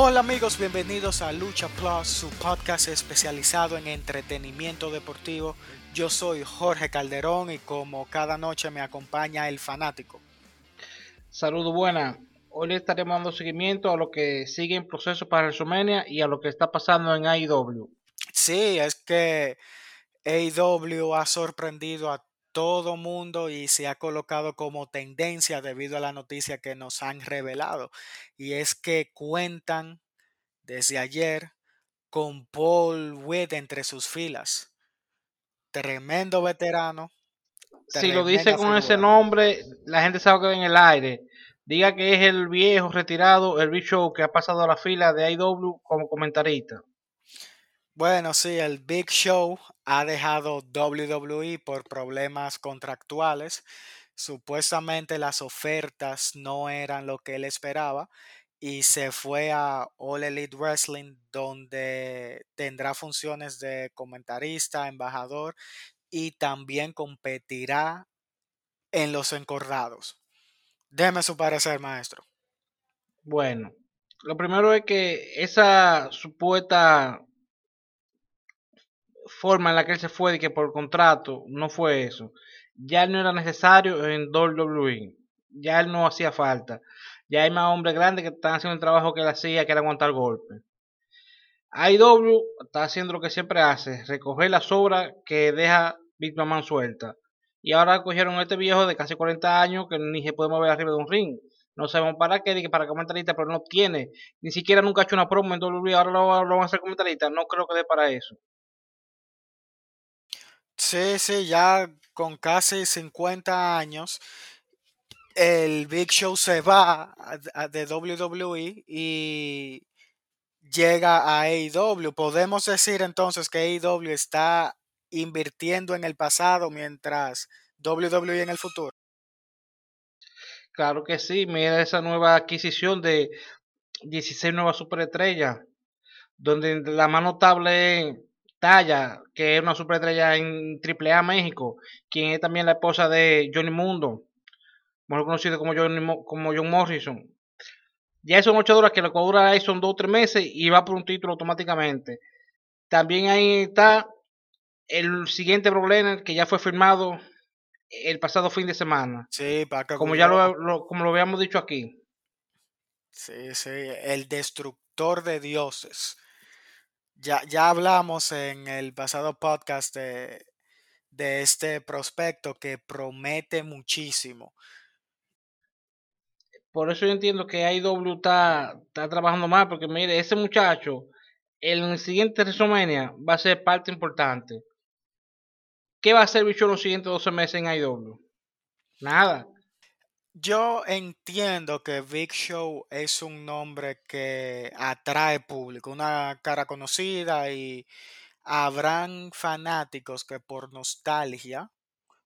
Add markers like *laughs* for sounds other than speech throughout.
Hola amigos, bienvenidos a Lucha Plus, su podcast especializado en entretenimiento deportivo. Yo soy Jorge Calderón y como cada noche me acompaña el fanático. Saludos buenas. Hoy le estaremos dando seguimiento a lo que sigue en proceso para WrestleMania y a lo que está pasando en AEW. Sí, es que AEW ha sorprendido a todo mundo y se ha colocado como tendencia debido a la noticia que nos han revelado. Y es que cuentan desde ayer con Paul Witt entre sus filas. Tremendo veterano. Si lo dice con ese nombre, la gente sabe que en el aire. Diga que es el viejo retirado, el Big Show que ha pasado a la fila de IW como comentarista. Bueno, sí, el Big Show ha dejado WWE por problemas contractuales. Supuestamente las ofertas no eran lo que él esperaba y se fue a All Elite Wrestling donde tendrá funciones de comentarista, embajador y también competirá en los encordados. Deme su parecer, maestro. Bueno, lo primero es que esa supuesta forma en la que él se fue de que por contrato no fue eso. Ya no era necesario en WWE. Ya él no hacía falta. Ya hay más hombres grandes que están haciendo el trabajo que él hacía, que era aguantar golpes. IW está haciendo lo que siempre hace, recoger la sobra que deja Big Man suelta. Y ahora cogieron a este viejo de casi 40 años que ni se puede mover arriba de un ring. No sabemos para qué, para comentarista, pero no tiene. Ni siquiera nunca ha hecho una promo en WWE, ahora lo, lo van a hacer comentarista. No creo que dé para eso. Sí, sí, ya con casi 50 años, el Big Show se va de WWE y llega a AEW. Podemos decir entonces que AEW está invirtiendo en el pasado mientras WWE en el futuro. Claro que sí, mira esa nueva adquisición de 16 nuevas superestrellas, donde la más notable Talla, que es una superestrella en AAA México, quien es también la esposa de Johnny Mundo, mejor conocido como, como John Morrison. Ya son ocho horas que lo que dura ahí son dos o tres meses y va por un título automáticamente. También ahí está el siguiente problema que ya fue firmado el pasado fin de semana. Sí, como ya lo, como lo habíamos dicho aquí. Sí, sí, el destructor de dioses. Ya, ya hablamos en el pasado podcast de, de este prospecto que promete muchísimo. Por eso yo entiendo que IW está, está trabajando más, porque mire, ese muchacho en el siguiente WrestleMania va a ser parte importante. ¿Qué va a hacer Bicho los siguientes 12 meses en IW? Nada. Yo entiendo que Big Show es un nombre que atrae público, una cara conocida y habrán fanáticos que por nostalgia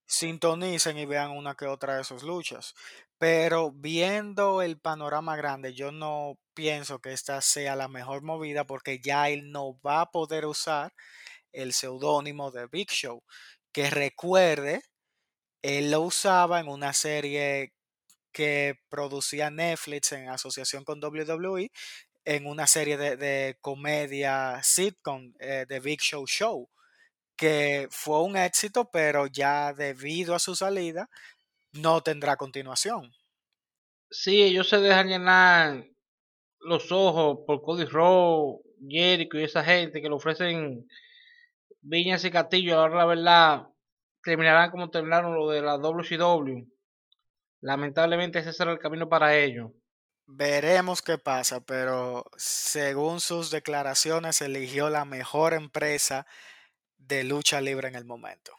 sintonicen y vean una que otra de sus luchas. Pero viendo el panorama grande, yo no pienso que esta sea la mejor movida porque ya él no va a poder usar el seudónimo de Big Show. Que recuerde, él lo usaba en una serie que producía Netflix en asociación con WWE en una serie de, comedia sitcom eh, de Big Show Show, que fue un éxito, pero ya debido a su salida no tendrá continuación. Sí, ellos se dejan llenar los ojos por Cody Rowe, Jericho y esa gente que le ofrecen viñas y castillos. Ahora la verdad terminarán como terminaron lo de la WCW Lamentablemente ese será el camino para ellos. Veremos qué pasa, pero según sus declaraciones eligió la mejor empresa de lucha libre en el momento.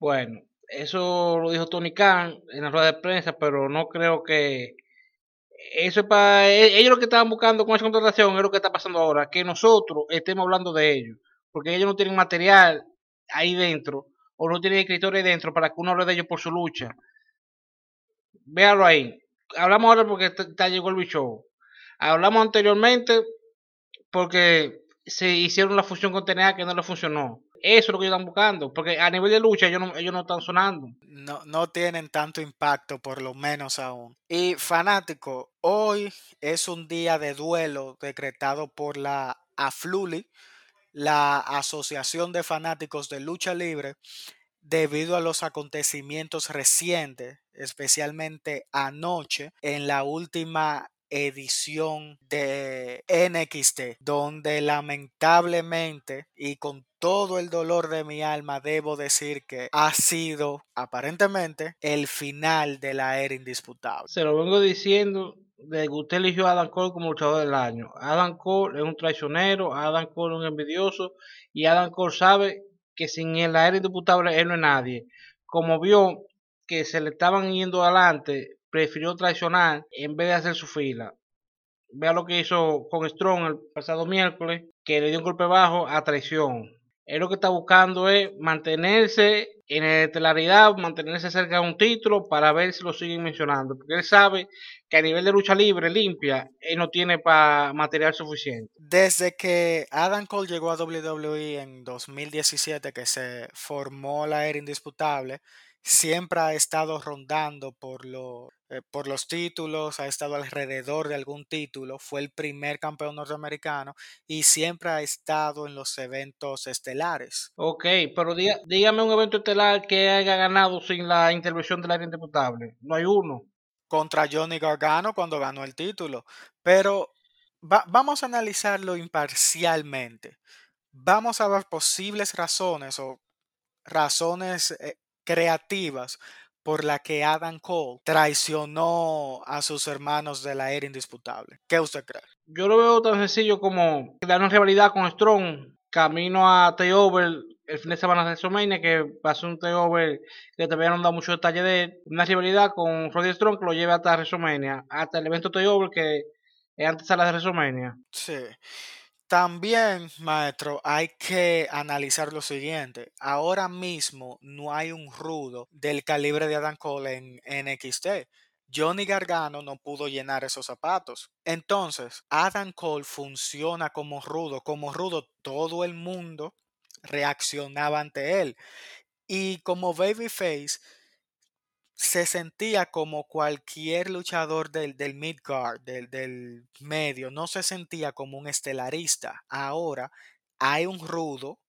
Bueno, eso lo dijo Tony Khan en la rueda de prensa, pero no creo que eso es para e-, ellos lo que estaban buscando con esa contratación es lo que está pasando ahora, que nosotros estemos hablando de ellos, porque ellos no tienen material ahí dentro o no tiene escritores dentro para que uno hable de ellos por su lucha. Véalo ahí. Hablamos ahora porque está, llegó el show. Hablamos anteriormente porque se hicieron la fusión con TNA que no le funcionó. eso es lo que ellos están buscando. Porque a nivel de lucha ellos no, no están sonando. No, no tienen tanto impacto, por lo menos aún. Y fanático, hoy es un día de duelo decretado por la AFLULI, la Asociación de Fanáticos de Lucha Libre, debido a los acontecimientos recientes, especialmente anoche, en la última edición de NXT, donde lamentablemente y con todo el dolor de mi alma debo decir que ha sido aparentemente el final de la era indisputable. Se lo vengo diciendo usted eligió a Adam Cole como luchador del año. Adam Cole es un traicionero, Adam Cole es un envidioso y Adam Cole sabe que sin el era indisputable él no es nadie. Como vio que se le estaban yendo adelante, prefirió traicionar en vez de hacer su fila. Vea lo que hizo con Strong el pasado miércoles, que le dio un golpe bajo a traición. Él lo que está buscando es mantenerse en la estelaridad, mantenerse cerca de un título para ver si lo siguen mencionando. Porque él sabe que a nivel de lucha libre limpia, él no tiene para material suficiente. Desde que Adam Cole llegó a WWE en 2017, que se formó la era indisputable, siempre ha estado rondando por, lo, eh, por los títulos, ha estado alrededor de algún título, fue el primer campeón norteamericano y siempre ha estado en los eventos estelares. Ok, pero dígame un evento estelar que haya ganado sin la intervención del área indisputable. No hay uno. Contra Johnny Gargano cuando ganó el título. Pero vamos a analizarlo imparcialmente. Vamos a ver posibles razones o razones eh, creativas por la que Adam Cole traicionó a sus hermanos de la era indisputable. ¿Qué usted cree? Yo lo veo tan sencillo como dar una rivalidad con Strong, camino a Takeover el fin de semana de WrestleMania, que pasó un Takeover que todavía no han dado mucho detalle de una rivalidad con Roddy Strong que lo lleve hasta WrestleMania, hasta el evento Takeover que es antes de la de WrestleMania. Sí. También, maestro, hay que analizar lo siguiente. Ahora mismo no hay un rudo del calibre de Adam Cole en NXT. Johnny Gargano no pudo llenar esos zapatos. Entonces, Adam Cole funciona como rudo. Como rudo, todo el mundo reaccionaba ante él. Y como babyface, se sentía como cualquier luchador del, del midgard, del, del medio, no se sentía como un estelarista. Ahora hay un rudo,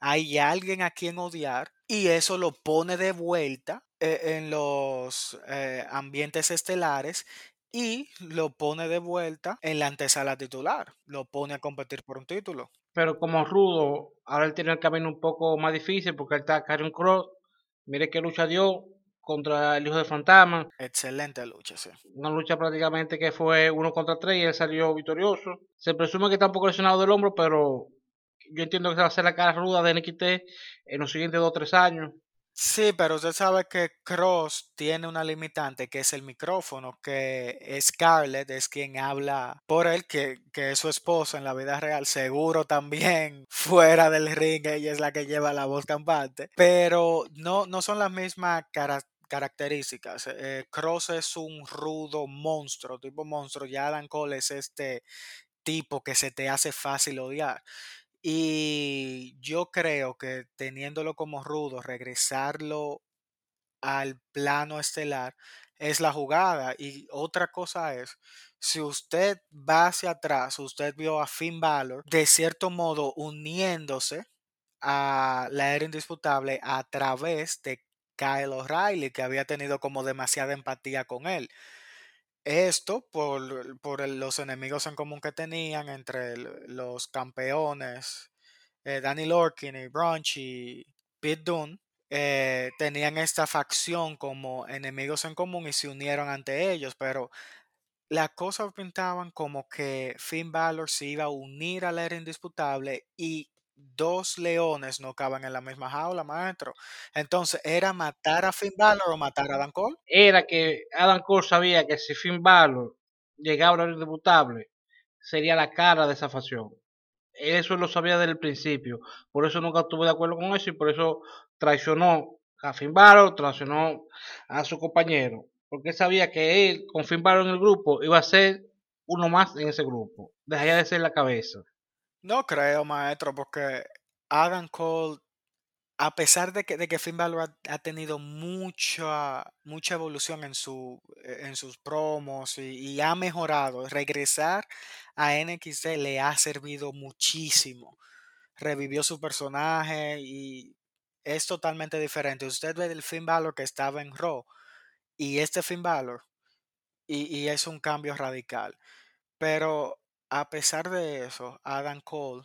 hay alguien a quien odiar y eso lo pone de vuelta eh, en los eh, ambientes estelares y lo pone de vuelta en la antesala titular, lo pone a competir por un título. Pero como rudo, ahora él tiene el camino un poco más difícil porque él está Karen Cross. Mire qué lucha dio, contra el hijo de Fantasma. Excelente lucha, sí. Una lucha prácticamente que fue uno contra tres y él salió victorioso. Se presume que está un poco lesionado del hombro, pero yo entiendo que se va a hacer la cara ruda de NXT en los siguientes dos o tres años. Sí, pero usted sabe que Cross tiene una limitante que es el micrófono, que Scarlett es quien habla por él, que, que es su esposa en la vida real, seguro también *laughs* fuera del ring, ella es la que lleva la voz campante, pero no, no son las mismas características características. Eh, Cross es un rudo monstruo, tipo monstruo. Y Adam Cole es este tipo que se te hace fácil odiar. Y yo creo que teniéndolo como rudo, regresarlo al plano estelar es la jugada. Y otra cosa es, si usted va hacia atrás, usted vio a Finn Balor de cierto modo uniéndose a la era indisputable a través de Kyle O'Reilly, que había tenido como demasiada empatía con él. Esto por, por los enemigos en común que tenían entre los campeones eh, Danny Lorkin y Brunch y Pete Dunne. Eh, tenían esta facción como enemigos en común y se unieron ante ellos, pero las cosas pintaban como que Finn Balor se iba a unir a la era indisputable y dos leones no caben en la misma jaula, maestro. Entonces, ¿era matar a Finn Balor o matar a Adam Cole? Era que Adam Cole sabía que si Finn llegaba a la indiscutible, sería la cara de esa facción. Eso lo sabía desde el principio. Por eso nunca estuve de acuerdo con eso y por eso traicionó a Finn Balor, traicionó a su compañero. Porque sabía que él, con Finn en el grupo, iba a ser uno más en ese grupo. Dejaría de ser la cabeza. No creo, maestro, porque Adam Cole a pesar de que, de que Finn Balor ha, ha tenido mucha, mucha evolución en, su, eh, en sus promos y, y ha mejorado, regresar a NXT le ha servido muchísimo. Revivió su personaje y es totalmente diferente. Usted ve el Finn Balor que estaba en Raw y este Finn Balor y, y es un cambio radical. Pero a pesar de eso, Adam Cole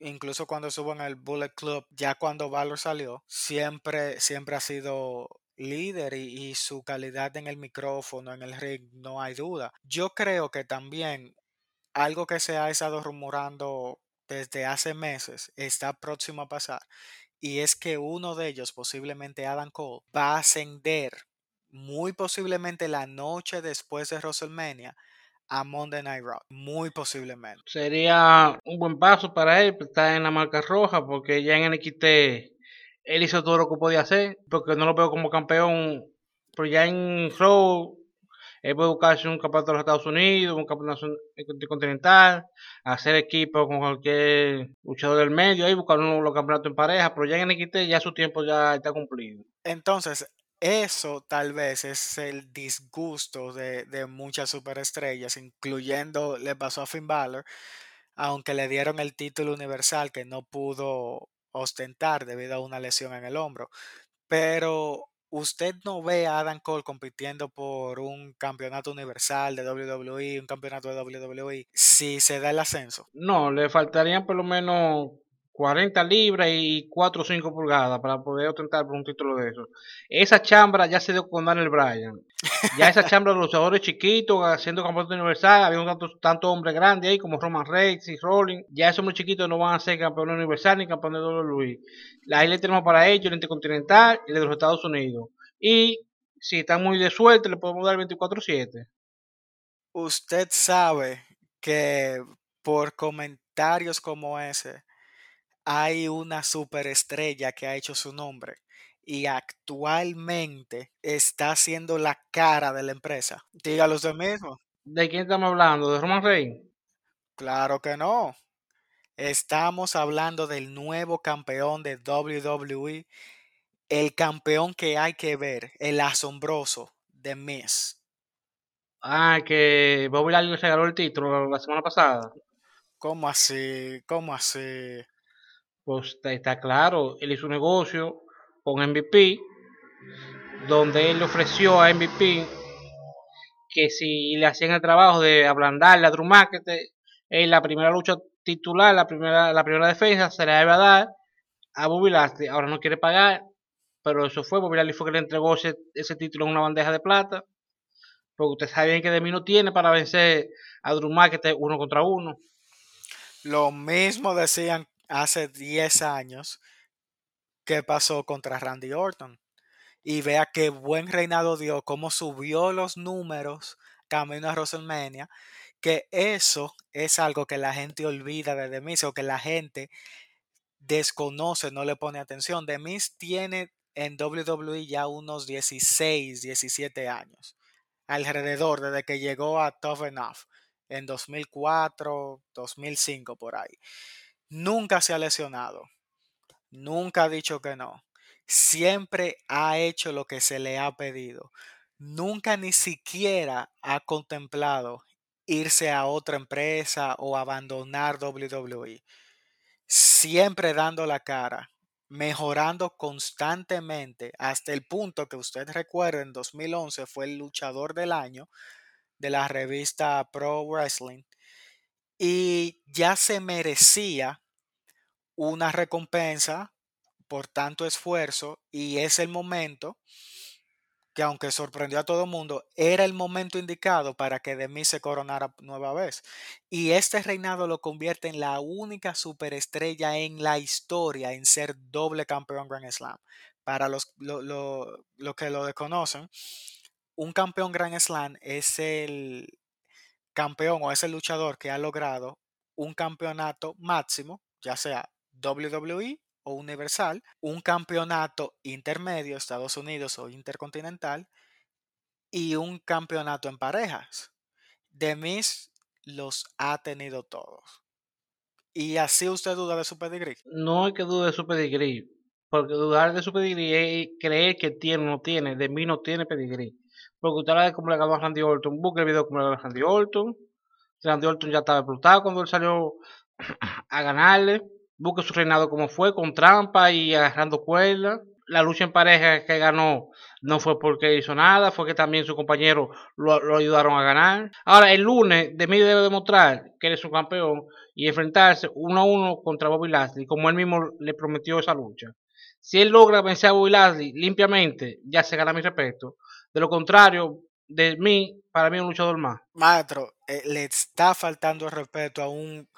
incluso cuando estuvo en el Bullet Club, ya cuando Valor salió, siempre, siempre ha sido líder y, y su calidad en el micrófono, en el ring, no hay duda. Yo creo que también algo que se ha estado rumorando desde hace meses está próximo a pasar y es que uno de ellos, posiblemente Adam Cole, va a ascender muy posiblemente la noche después de WrestleMania a Monday Night Raw, muy posiblemente. Sería un buen paso para él pues, estar en la marca roja porque ya en NXT él hizo todo lo que podía hacer porque no lo veo como campeón, pero ya en Raw él puede buscarse un campeonato de los Estados Unidos, un campeonato continental, hacer equipo con cualquier luchador del medio, ahí buscar uno los campeonatos en pareja, pero ya en NXT ya su tiempo ya está cumplido. Entonces, eso tal vez es el disgusto de, de muchas superestrellas, incluyendo le pasó a Finn Balor, aunque le dieron el título universal que no pudo ostentar debido a una lesión en el hombro. Pero usted no ve a Adam Cole compitiendo por un campeonato universal de WWE, un campeonato de WWE, si se da el ascenso. No, le faltarían por lo menos 40 libras y 4 o 5 pulgadas para poder ostentar por un título de eso. Esa chambra ya se dio con Daniel Bryan. Ya esa *laughs* chambra de luchadores chiquitos haciendo campeonato universal, había un tanto, tanto hombre grande ahí como Roman Reigns y Rolling. Ya esos muy chiquitos no van a ser campeones universal ni campeones de WWE. Ahí le tenemos para ellos el Intercontinental y el de los Estados Unidos. Y si están muy de suerte, le podemos dar 24-7. Usted sabe que por comentarios como ese, hay una superestrella que ha hecho su nombre y actualmente está siendo la cara de la empresa. Dígalo usted mismo. ¿De quién estamos hablando? ¿De Roman Reigns? Claro que no. Estamos hablando del nuevo campeón de WWE, el campeón que hay que ver, el asombroso de Miz. Ah, que Bobby Lashley se ganó el título la semana pasada. ¿Cómo así? ¿Cómo así? Pues está, claro, él hizo un negocio con MVP, donde él le ofreció a MVP que si le hacían el trabajo de ablandarle a Drew McIntyre, en la primera lucha titular, la primera, la primera defensa, se la iba a dar a Bobby. Ahora no quiere pagar, pero eso fue, Bobby fue que le entregó ese, ese título en una bandeja de plata. Porque usted sabe bien que de mí no tiene para vencer a Drew uno contra uno. Lo mismo decían hace 10 años que pasó contra Randy Orton. Y vea qué buen reinado dio, cómo subió los números camino a WrestleMania, que eso es algo que la gente olvida de The Miz o que la gente desconoce, no le pone atención. The Miz tiene en WWE ya unos 16, 17 años, alrededor desde que llegó a Tough Enough en 2004, 2005 por ahí. Nunca se ha lesionado, nunca ha dicho que no, siempre ha hecho lo que se le ha pedido, nunca ni siquiera ha contemplado irse a otra empresa o abandonar WWE. Siempre dando la cara, mejorando constantemente hasta el punto que usted recuerda en 2011 fue el luchador del año de la revista Pro Wrestling y ya se merecía una recompensa por tanto esfuerzo y es el momento que aunque sorprendió a todo el mundo, era el momento indicado para que Demi se coronara nueva vez. Y este reinado lo convierte en la única superestrella en la historia en ser doble campeón Grand Slam. Para los lo, lo, lo que lo desconocen, un campeón Grand Slam es el campeón o es el luchador que ha logrado un campeonato máximo, ya sea WWE o Universal, un campeonato intermedio, Estados Unidos o Intercontinental, y un campeonato en parejas. De mis los ha tenido todos. ¿Y así usted duda de su pedigrí? No es que dude de su pedigrí, Porque dudar de su pedigrí es creer que tiene o no tiene. De mí no tiene pedigrí. Porque usted de cómo le ganó a Randy Orton. Busque el video de cómo le ganó a Randy Orton. Randy Orton ya estaba explotado cuando él salió *clears throat* a ganarle. Busque su reinado como fue, con trampa y agarrando cuerdas. La lucha en pareja que ganó no fue porque hizo nada, fue que también sus compañeros lo, ayudaron a ganar. Ahora, el lunes, de mí debe demostrar que él es su campeón y enfrentarse uno a uno contra Bobby Lashley, como él mismo le prometió esa lucha. Si él logra vencer a Bobby Lashley limpiamente, ya se gana mi respeto. De lo contrario, de mí, para mí es un luchador más. Maestro, eh, le está faltando el respeto a un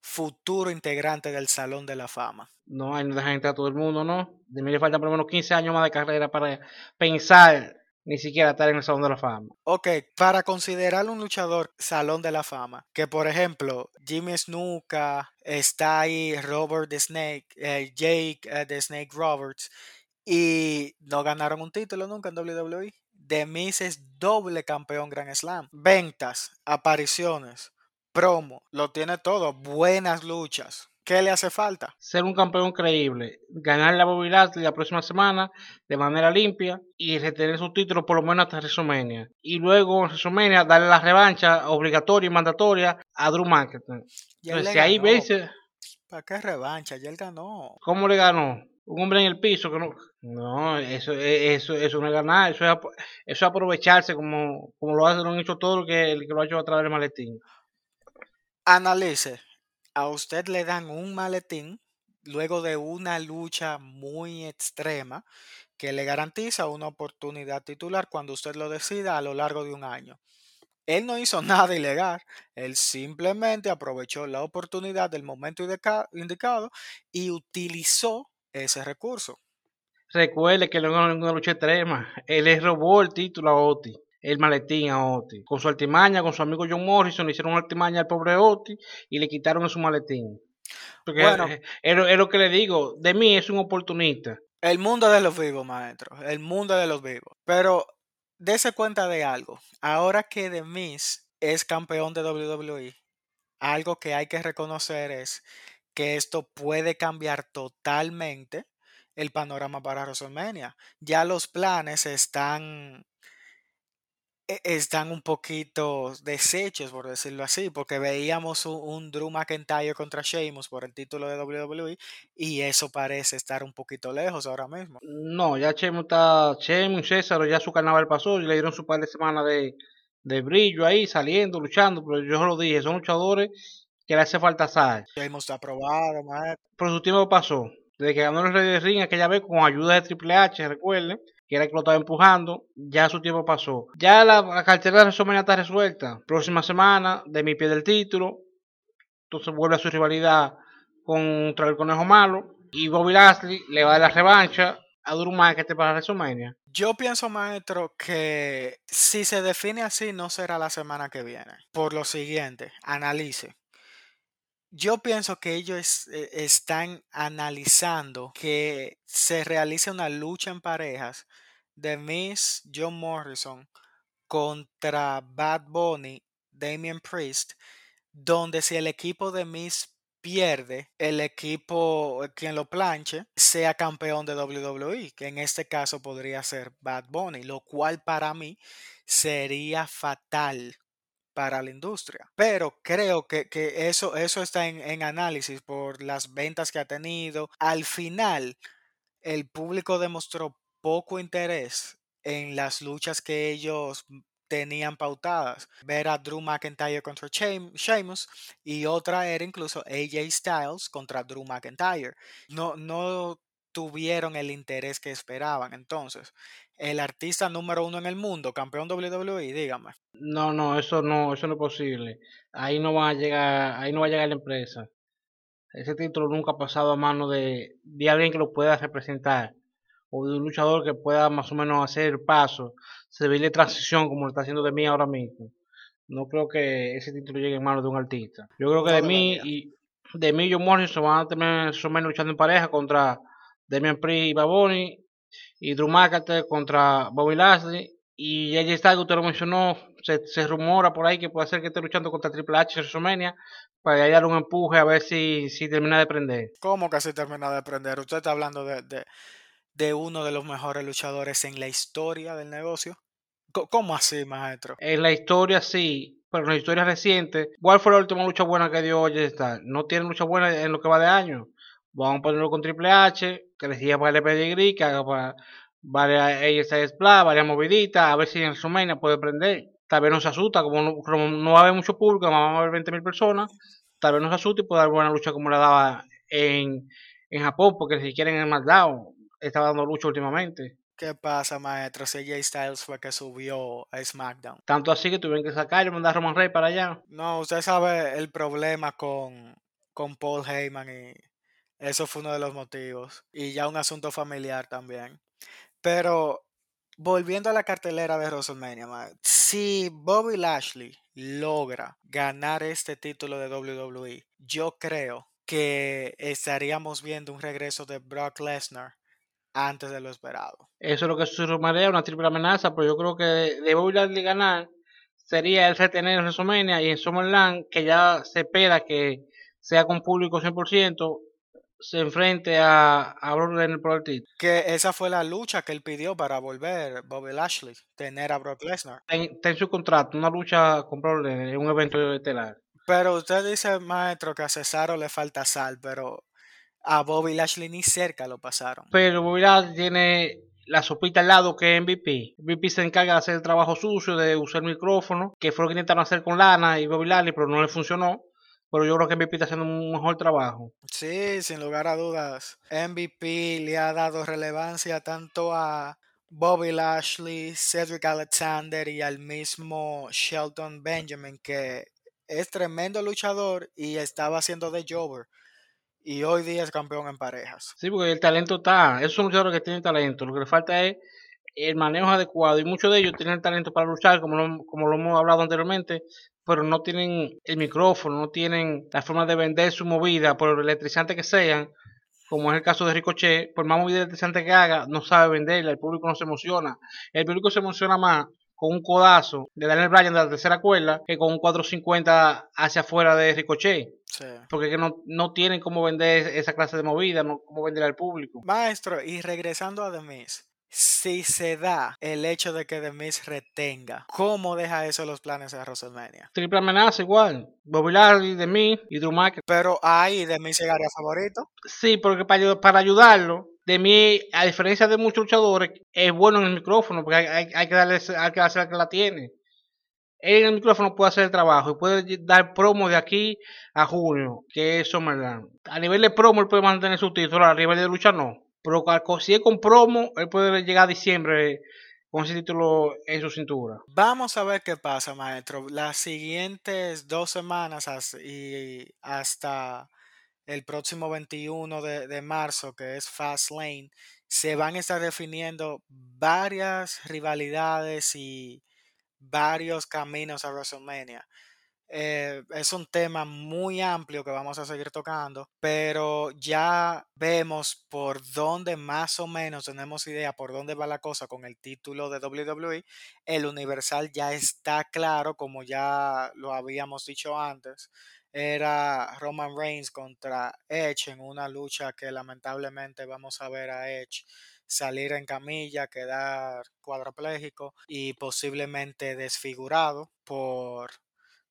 futuro integrante del Salón de la Fama. No, ahí no dejan entrar a todo el mundo, ¿no? De mí le faltan por lo menos 15 años más de carrera para pensar ni siquiera estar en el Salón de la Fama. Ok, para considerar un luchador Salón de la Fama, que por ejemplo, Jimmy Snuka, está ahí Robert the Snake, eh, Jake eh, the Snake Roberts, y no ganaron un título nunca en WWE. The Miz es doble campeón Grand Slam. Ventas, apariciones, promo, lo tiene todo. Buenas luchas. ¿Qué le hace falta? Ser un campeón creíble, ganar la Bobby Lashley la próxima semana de manera limpia y retener su título por lo menos hasta WrestleMania. Y luego en WrestleMania darle la revancha obligatoria y mandatoria a Drew McIntyre. Entonces, si ahí veis ¿Para qué revancha? Ya él ganó. cómo le ganó un hombre en el piso que no no eso eso eso no es ganar eso es, eso es aprovecharse como como lo hacen lo han hecho todo lo que el que lo ha hecho a través del maletín Analice. A usted le dan un maletín luego de una lucha muy extrema que le garantiza una oportunidad titular cuando usted lo decida a lo largo de un año. Él no hizo *laughs* nada ilegal, él simplemente aprovechó la oportunidad del momento indica- indicado y utilizó ese recurso. recuerde que no ganó ninguna lucha extrema él le robó el título a Oti el maletín a Oti con su artimaña con su amigo John Morrison le hicieron una artimaña al pobre Oti y le quitaron su maletín porque Bueno. es, es lo- es lo que le digo de mí es un oportunista El mundo de los vivos, maestro. El mundo de los vivos. Pero dése cuenta de algo. Ahora que The Miz es campeón de WWE, algo que hay que reconocer es que esto puede cambiar totalmente el panorama para WrestleMania. Ya los planes están e- están un poquito deshechos, por decirlo así, porque veíamos un, un Drew McIntyre contra Sheamus por el título de WWE y eso parece estar un poquito lejos ahora mismo. No, ya Chemo está, y César ya su carnaval pasó le dieron su par de semanas de, de brillo ahí, saliendo, luchando, pero yo lo dije, son luchadores que le hace falta sal. Sheamus está aprobado, maestro. Pero su tiempo pasó, desde que ganó el Rey de Ring aquella vez con ayuda de Triple H, recuerden, que era el que lo estaba empujando, ya su tiempo pasó. Ya la, la cartera de WrestleMania está resuelta. Próxima semana, de mi pie del título, entonces vuelve a su rivalidad contra el Conejo Malo y Bobby Lashley le va a dar la revancha a Drew McIntyre para WrestleMania. Yo pienso, maestro, que si se define así, no será la semana que viene. Por lo siguiente, analice. Yo pienso que ellos eh, están analizando que se realice una lucha en parejas de Miss John Morrison contra Bad Bunny, Damian Priest, donde si el equipo de Miss pierde, el equipo eh, quien lo planche sea campeón de WWE, que en este caso podría ser Bad Bunny, lo cual para mí sería fatal para la industria. Pero creo que, que eso, eso está en, en análisis por las ventas que ha tenido. Al final, el público demostró poco interés en las luchas que ellos tenían pautadas. Ver a Drew McIntyre contra Sheam- Sheamus y otra era incluso AJ Styles contra Drew McIntyre. No, no tuvieron el interés que esperaban. Entonces, el artista número uno en el mundo, campeón WWE, dígame. No, no, eso no, eso no es posible. Ahí no va a llegar, ahí no va a llegar la empresa. Ese título nunca ha pasado a mano de, de alguien que lo pueda representar o de un luchador que pueda más o menos hacer el paso, servirle transición como lo está haciendo de mí ahora mismo. No creo que ese título llegue en manos de un artista. Yo creo que No de mí y de mí y John Morrison van a tener más o menos luchando en pareja contra Damian Priest y Baboni y Drew McIntyre contra Bobby Lashley Y ya está, usted lo mencionó, se, se, rumora por ahí que puede ser que esté luchando contra Triple H en WrestleMania para darle un empuje a ver si, si termina de prender. ¿Cómo que si termina de prender? Usted está hablando de, de, de uno de los mejores luchadores en la historia del negocio. ¿Cómo así, maestro? En la historia sí, pero en la historia reciente, ¿cuál fue la última lucha buena que dio Oye? No tiene lucha buena en lo que va de año. Vamos a ponerlo con Triple H, que le siga para el pedigrí, que haga para varias ASS varias moviditas, a ver si en Sumania puede prender. Tal vez no se asusta, como no, no va a haber mucho público, vamos a ver 20.000 personas, tal vez no se asuste y puede dar buena lucha como la daba en, en Japón, porque si quieren el SmackDown estaba dando lucha últimamente. ¿Qué pasa, maestro? CJ Styles fue que subió a SmackDown. Tanto así que tuvieron que sacar y mandar a Roman Reigns para allá. No, usted sabe el problema con, con Paul Heyman y eso fue uno de los motivos. Y ya un asunto familiar también. Pero volviendo a la cartelera de WrestleMania, si Bobby Lashley logra ganar este título de WWE, yo creo que estaríamos viendo un regreso de Brock Lesnar antes de lo esperado. Eso es lo que se una triple amenaza, pero yo creo que de Bobby Lashley ganar sería el retener en WrestleMania y en SummerLand, que ya se espera que sea con público 100%, se enfrente a, a Brock Lesnar por el título. Que esa fue la lucha que él pidió para volver Bobby Lashley, tener a Brock Lesnar. Está en su contrato, una lucha con Brock Lesnar en un evento estelar. Pero usted dice, maestro, que a Cesaro le falta sal, pero a Bobby Lashley ni cerca lo pasaron. Pero Bobby Lashley tiene la sopita al lado que es MVP. MVP se encarga de hacer el trabajo sucio, de usar el micrófono, que fue lo que intentaron hacer con Lana y Bobby Lashley, pero no le funcionó. Pero yo creo que MVP está haciendo un mejor trabajo. Sí, sin lugar a dudas. MVP le ha dado relevancia tanto a Bobby Lashley, Cedric Alexander y al mismo Shelton Benjamin, que es tremendo luchador y estaba haciendo de Jover y hoy día es campeón en parejas. Sí, porque el talento está, esos son luchadores que tienen talento, lo que le falta es el manejo adecuado y muchos de ellos tienen talento para luchar, como lo, como lo hemos hablado anteriormente, pero no tienen el micrófono, no tienen la forma de vender su movida, por electrizante que sean, como es el caso de Ricochet, por más movida electrizante que haga, no sabe venderla, el público no se emociona, el público se emociona más con un codazo de Daniel Bryan de la tercera cuerda que con un 450 hacia afuera de Ricochet. Porque que no, no tienen cómo vender esa clase de movida, no cómo vender al público. Maestro, y regresando a The Miz, si se da el hecho de que The Miz retenga, ¿cómo deja eso los planes de WrestleMania? Triple amenaza igual. Bobby Lashley, The Miz y Drew McIntyre. Pero ahí The Miz llegaría favorito. Sí, porque para, para ayudarlo, de mí, a diferencia de muchos luchadores, es bueno en el micrófono, porque hay, hay, que darle hay que hacer que la tiene. Él en el micrófono puede hacer el trabajo y puede dar promo de aquí a junio, que es Summerland. A nivel de promo, él puede mantener su título, a nivel de lucha no. Pero si es con promo, él puede llegar a diciembre con ese título en su cintura. Vamos a ver qué pasa, maestro. Las siguientes dos semanas y hasta el próximo 21 de, de, marzo, que es Fast Lane, se van a estar definiendo varias rivalidades y varios caminos a WrestleMania. Eh, es un tema muy amplio que vamos a seguir tocando, pero ya vemos por dónde más o menos tenemos idea por dónde va la cosa con el título de WWE. El Universal ya está claro, como ya lo habíamos dicho antes era Roman Reigns contra Edge en una lucha que lamentablemente vamos a ver a Edge salir en camilla, quedar cuadraplégico y posiblemente desfigurado por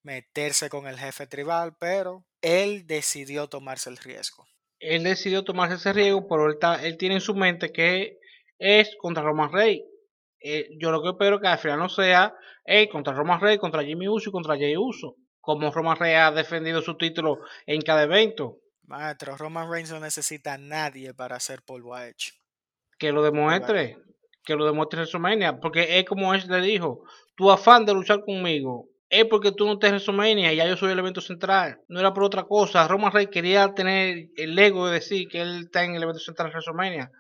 meterse con el jefe tribal, pero él decidió tomarse el riesgo. Él decidió tomarse ese riesgo, pero él, tiene en su mente que es contra Roman Reigns. Eh, yo lo que espero que al final no sea contra Roman Reigns, contra Jimmy Uso y contra Jay Uso como Roman Reigns ha defendido su título en cada evento. Maestro, Roman Reigns no necesita a nadie para hacer polvo a Edge. Que lo demuestre, que lo demuestre en WrestleMania, porque es como Edge le dijo, tu afán de luchar conmigo es porque tú no en WrestleMania y ya yo soy el evento central. No era por otra cosa. Roman Reigns quería tener el ego de decir que él está en el evento central de WrestleMania,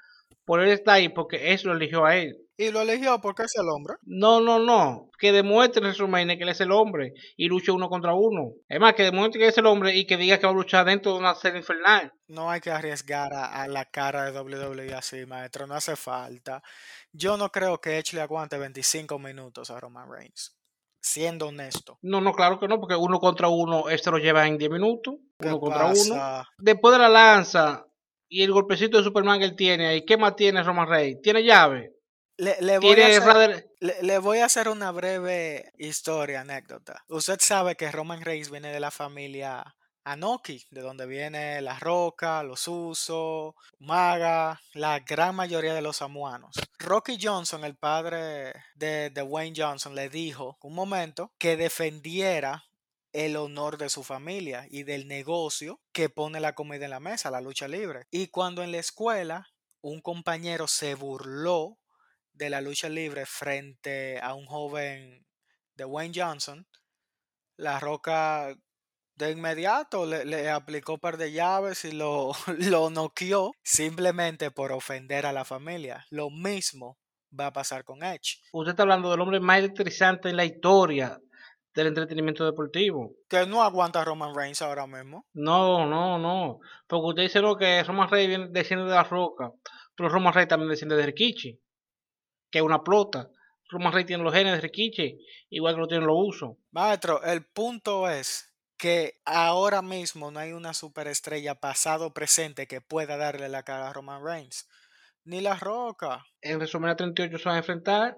Por él está ahí porque eso lo eligió a él. Y lo eligió porque es el hombre. No, no, no. Que demuestre en WrestleMania que él es el hombre y luche uno contra uno. Es más, que demuestre que es el hombre y que diga que va a luchar dentro de una serie infernal. No hay que arriesgar a, a la cara de WWE así, maestro. No hace falta. Yo no creo que Edge le aguante 25 minutos a Roman Reigns. Siendo honesto. No, no, claro que no, porque uno contra uno, este lo lleva en 10 minutos. ¿Qué Uno contra uno. Después de la lanza y el golpecito de Superman que él tiene ahí, ¿qué más tiene Roman Reigns? Tiene llave. Le, le voy a hacer, le voy a hacer una breve historia, anécdota. Usted sabe que Roman Reigns viene de la familia Anoki, de donde viene La Roca, los Usos, Maga, la gran mayoría de los samuanos. Rocky Johnson, el padre de, de Wayne Johnson, le dijo un momento que defendiera el honor de su familia y del negocio que pone la comida en la mesa, la lucha libre. Y cuando en la escuela un compañero se burló de la lucha libre frente a un joven de Wayne Johnson, La Roca de inmediato le, le aplicó un par de llaves y lo, *laughs* lo noqueó simplemente por ofender a la familia. Lo mismo va a pasar con Edge. Usted está hablando del hombre más electrizante en la historia del entretenimiento deportivo. Que no aguanta a Roman Reigns ahora mismo. No, no, no. Porque usted dice lo que Roman Reigns viene, desciende de la roca. Pero Roman Reigns también desciende de Rikichi. Que es una plota. Roman Reigns tiene los genes de Rikichi. Igual que lo tienen los usos. Maestro, el punto es que ahora mismo no hay una superestrella pasado o presente que pueda darle la cara a Roman Reigns. Ni La Roca. En WrestleMania 38 se van a enfrentar.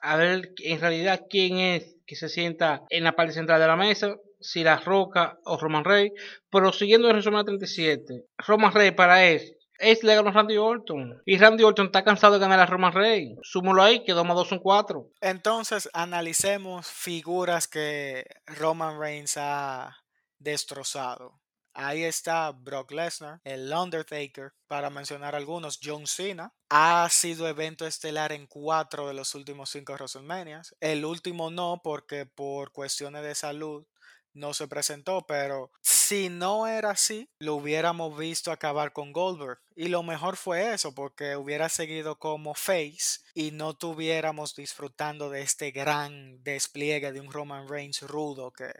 A ver en realidad quién es que se sienta en la parte central de la mesa. Si La Roca o Roman Reigns. Pero siguiendo en WrestleMania 37. Roman Reigns para él. Es le ganó Randy Orton. Y Randy Orton está cansado de ganar a Roman Reigns. Súmalo ahí, que 2 más 2 son 4. Entonces analicemos figuras que Roman Reigns ha destrozado. Ahí está Brock Lesnar, el Undertaker, para mencionar algunos, John Cena. Ha sido evento estelar en cuatro de los últimos cinco WrestleManias. El último no, porque por cuestiones de salud no se presentó, pero si no era así, lo hubiéramos visto acabar con Goldberg. Y lo mejor fue eso, porque hubiera seguido como face y no tuviéramos disfrutando de este gran despliegue de un Roman Reigns rudo que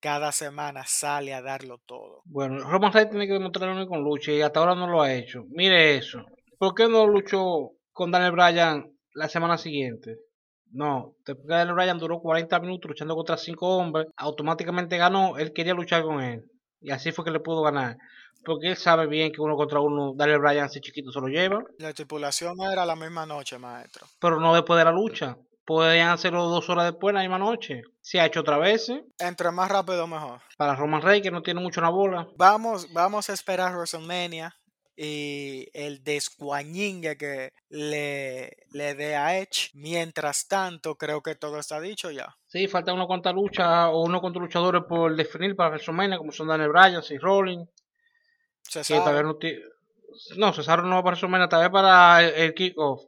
cada semana sale a darlo todo. Bueno, Roman Reigns tiene que demostrarlo con lucha y hasta ahora no lo ha hecho. Mire eso. ¿Por qué no luchó con Daniel Bryan la semana siguiente? No, después que Daniel Bryan duró 40 minutos luchando contra 5 hombres, automáticamente ganó, él quería luchar con él. Y así fue que le pudo ganar. Porque él sabe bien que uno contra uno, Daniel Bryan así chiquito se lo lleva. La estipulación era la misma noche, maestro. Pero no después de la lucha. Podrían hacerlo dos horas después, la misma noche. Se ha hecho otra vez. Entre más rápido, mejor. Para Roman Reigns, que no tiene mucho una bola. Vamos, vamos a esperar WrestleMania y el descuañingue que le, le dé a Edge. Mientras tanto, creo que todo está dicho ya. Sí, falta una cuanta lucha o unos cuantos luchadores por definir para WrestleMania, como son Daniel Bryan, y sabe. vez no, no Cesaro no va para WrestleMania, tal vez para el, el kickoff.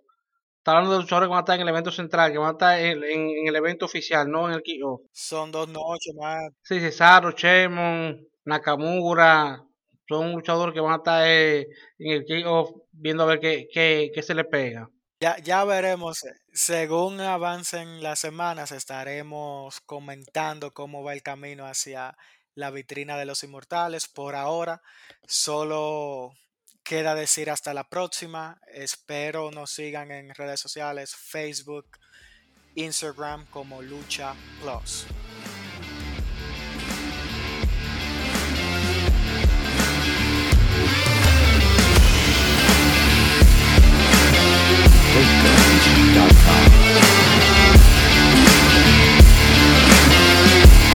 Está hablando de luchadores que van a estar en el evento central, que van a estar en, en- en el evento oficial, no en el kickoff. Son dos noches más. Sí, Cesaro, Chemon, Nakamura, son luchadores que van a estar eh, en el kickoff viendo a ver qué, se le pega. Ya, ya veremos. Según avancen las semanas, estaremos comentando cómo va el camino hacia la vitrina de los inmortales. Por ahora, solo queda decir hasta la próxima. Espero nos sigan en redes sociales, Facebook, Instagram como Lucha Plus.